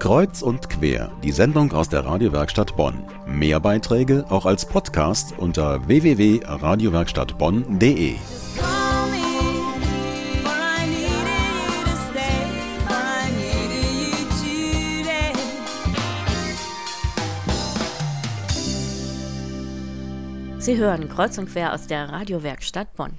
Kreuz und quer, die Sendung aus der Radiowerkstatt Bonn. Mehr Beiträge auch als Podcast unter www.radiowerkstattbonn.de. Sie hören Kreuz und quer aus der Radiowerkstatt Bonn.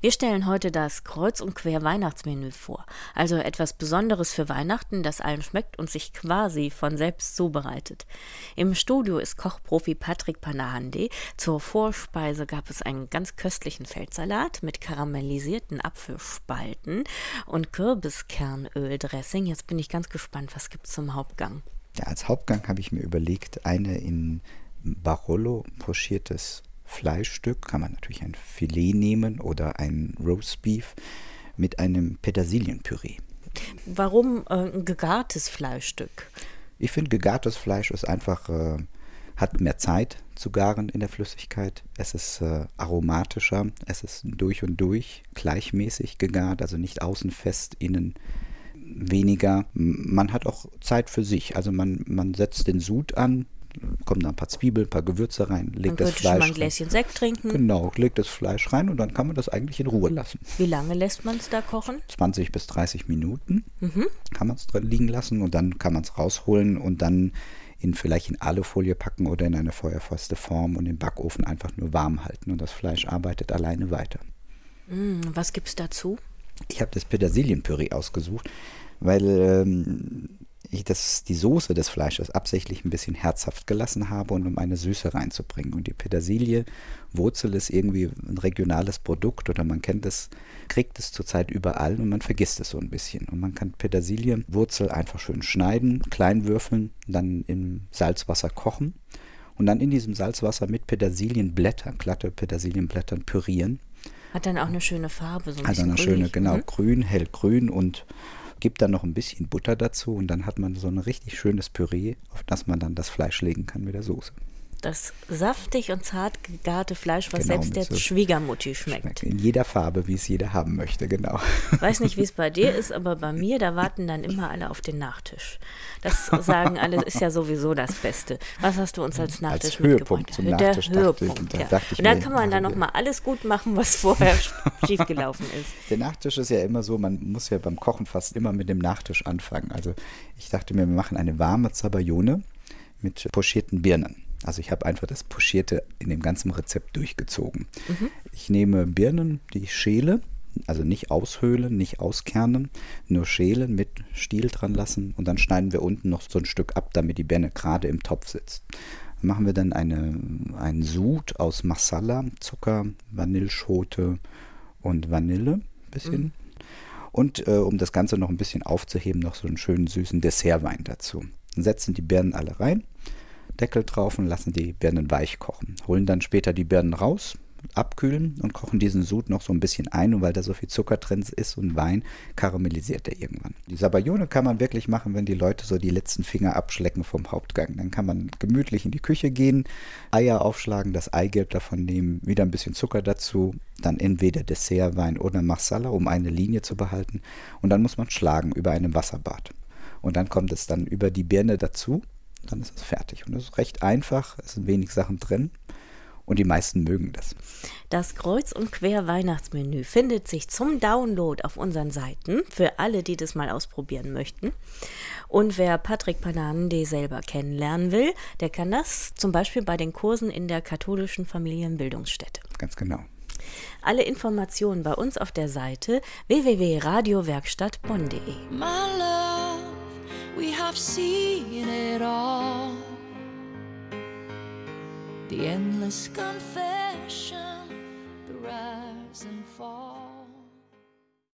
Wir stellen heute das Kreuz und Quer Weihnachtsmenü vor, also etwas Besonderes für Weihnachten, das allen schmeckt und sich quasi von selbst zubereitet. Im Studio ist Kochprofi Patrick Panahande. Zur Vorspeise gab es einen ganz köstlichen Feldsalat mit karamellisierten Apfelspalten und Kürbiskernöldressing. Jetzt bin ich ganz gespannt, was gibt es zum Hauptgang? Ja, als Hauptgang habe ich mir überlegt, eine in Barolo pochiertes Fleischstück, kann man natürlich ein Filet nehmen oder ein Roastbeef mit einem Petersilienpüree. Warum äh, ein gegartes Fleischstück? Ich finde, gegartes Fleisch ist einfach, äh, hat mehr Zeit zu garen in der Flüssigkeit. Es ist äh, aromatischer, es ist durch und durch gleichmäßig gegart, also nicht außen fest, innen weniger. Man hat auch Zeit für sich. Also man, man setzt den Sud an, kommen da ein paar Zwiebeln, ein paar Gewürze rein, legt das Fleisch schon mal ein Gläschen rein. Sekt trinken. Genau, legt das Fleisch rein und dann kann man das eigentlich in Ruhe lassen. Wie lange lässt man es da kochen? 20 bis 30 Minuten mhm. kann man es drin liegen lassen und dann kann man es rausholen und dann in vielleicht in Alufolie packen oder in eine feuerfeste Form und im Backofen einfach nur warm halten und das Fleisch arbeitet alleine weiter. Mm, was gibt es dazu? Ich habe das Petersilienpüree ausgesucht, weil ähm, ich das, die Soße des Fleisches absichtlich ein bisschen herzhaft gelassen habe und um eine Süße reinzubringen. Und die Petersilie, Wurzel ist irgendwie ein regionales Produkt oder man kennt es, kriegt es zurzeit überall und man vergisst es so ein bisschen. Und man kann Petersilienwurzel einfach schön schneiden, klein würfeln, dann im Salzwasser kochen und dann in diesem Salzwasser mit Petersilienblättern, glatte Petersilienblättern pürieren. Hat dann auch eine schöne Farbe, so ein Also eine grünlich. schöne, genau, mhm. grün, hellgrün und gibt dann noch ein bisschen Butter dazu und dann hat man so ein richtig schönes Püree, auf das man dann das Fleisch legen kann mit der Soße das saftig und zart gegarte Fleisch, was genau, selbst der so Schwiegermutti schmeckt. schmeckt. In jeder Farbe, wie es jeder haben möchte, genau. Weiß nicht, wie es bei dir ist, aber bei mir, da warten dann immer alle auf den Nachtisch. Das sagen alle, ist ja sowieso das Beste. Was hast du uns als Nachtisch als Höhepunkt zum Nachtisch der Höhepunkt, ich, ja. Und dann kann man dann nochmal alles gut machen, was vorher schiefgelaufen ist. Der Nachtisch ist ja immer so, man muss ja beim Kochen fast immer mit dem Nachtisch anfangen. Also ich dachte mir, wir machen eine warme Zabayone mit pochierten Birnen. Also ich habe einfach das Pochierte in dem ganzen Rezept durchgezogen. Mhm. Ich nehme Birnen, die ich schäle, also nicht aushöhlen, nicht auskernen, nur schälen, mit Stiel dran lassen und dann schneiden wir unten noch so ein Stück ab, damit die Birne gerade im Topf sitzt. Dann machen wir dann eine, einen Sud aus Masala, Zucker, Vanilleschote und Vanille, bisschen. Mhm. Und äh, um das Ganze noch ein bisschen aufzuheben, noch so einen schönen süßen Dessertwein dazu. Dann setzen die Birnen alle rein Deckel drauf und lassen die Birnen weich kochen. Holen dann später die Birnen raus, abkühlen und kochen diesen Sud noch so ein bisschen ein. Und weil da so viel Zucker drin ist und Wein, karamellisiert er irgendwann. Die Sabayone kann man wirklich machen, wenn die Leute so die letzten Finger abschlecken vom Hauptgang. Dann kann man gemütlich in die Küche gehen, Eier aufschlagen, das Eigelb davon nehmen, wieder ein bisschen Zucker dazu, dann entweder Dessertwein oder Marsala, um eine Linie zu behalten. Und dann muss man schlagen über einem Wasserbad. Und dann kommt es dann über die Birne dazu dann ist es fertig. Und das ist recht einfach, es sind wenig Sachen drin und die meisten mögen das. Das Kreuz- und Quer-Weihnachtsmenü findet sich zum Download auf unseren Seiten für alle, die das mal ausprobieren möchten. Und wer Patrick Panande selber kennenlernen will, der kann das zum Beispiel bei den Kursen in der katholischen Familienbildungsstätte. Ganz genau. Alle Informationen bei uns auf der Seite www.radiowerkstattbonn.de. we have seen it all. The endless confession,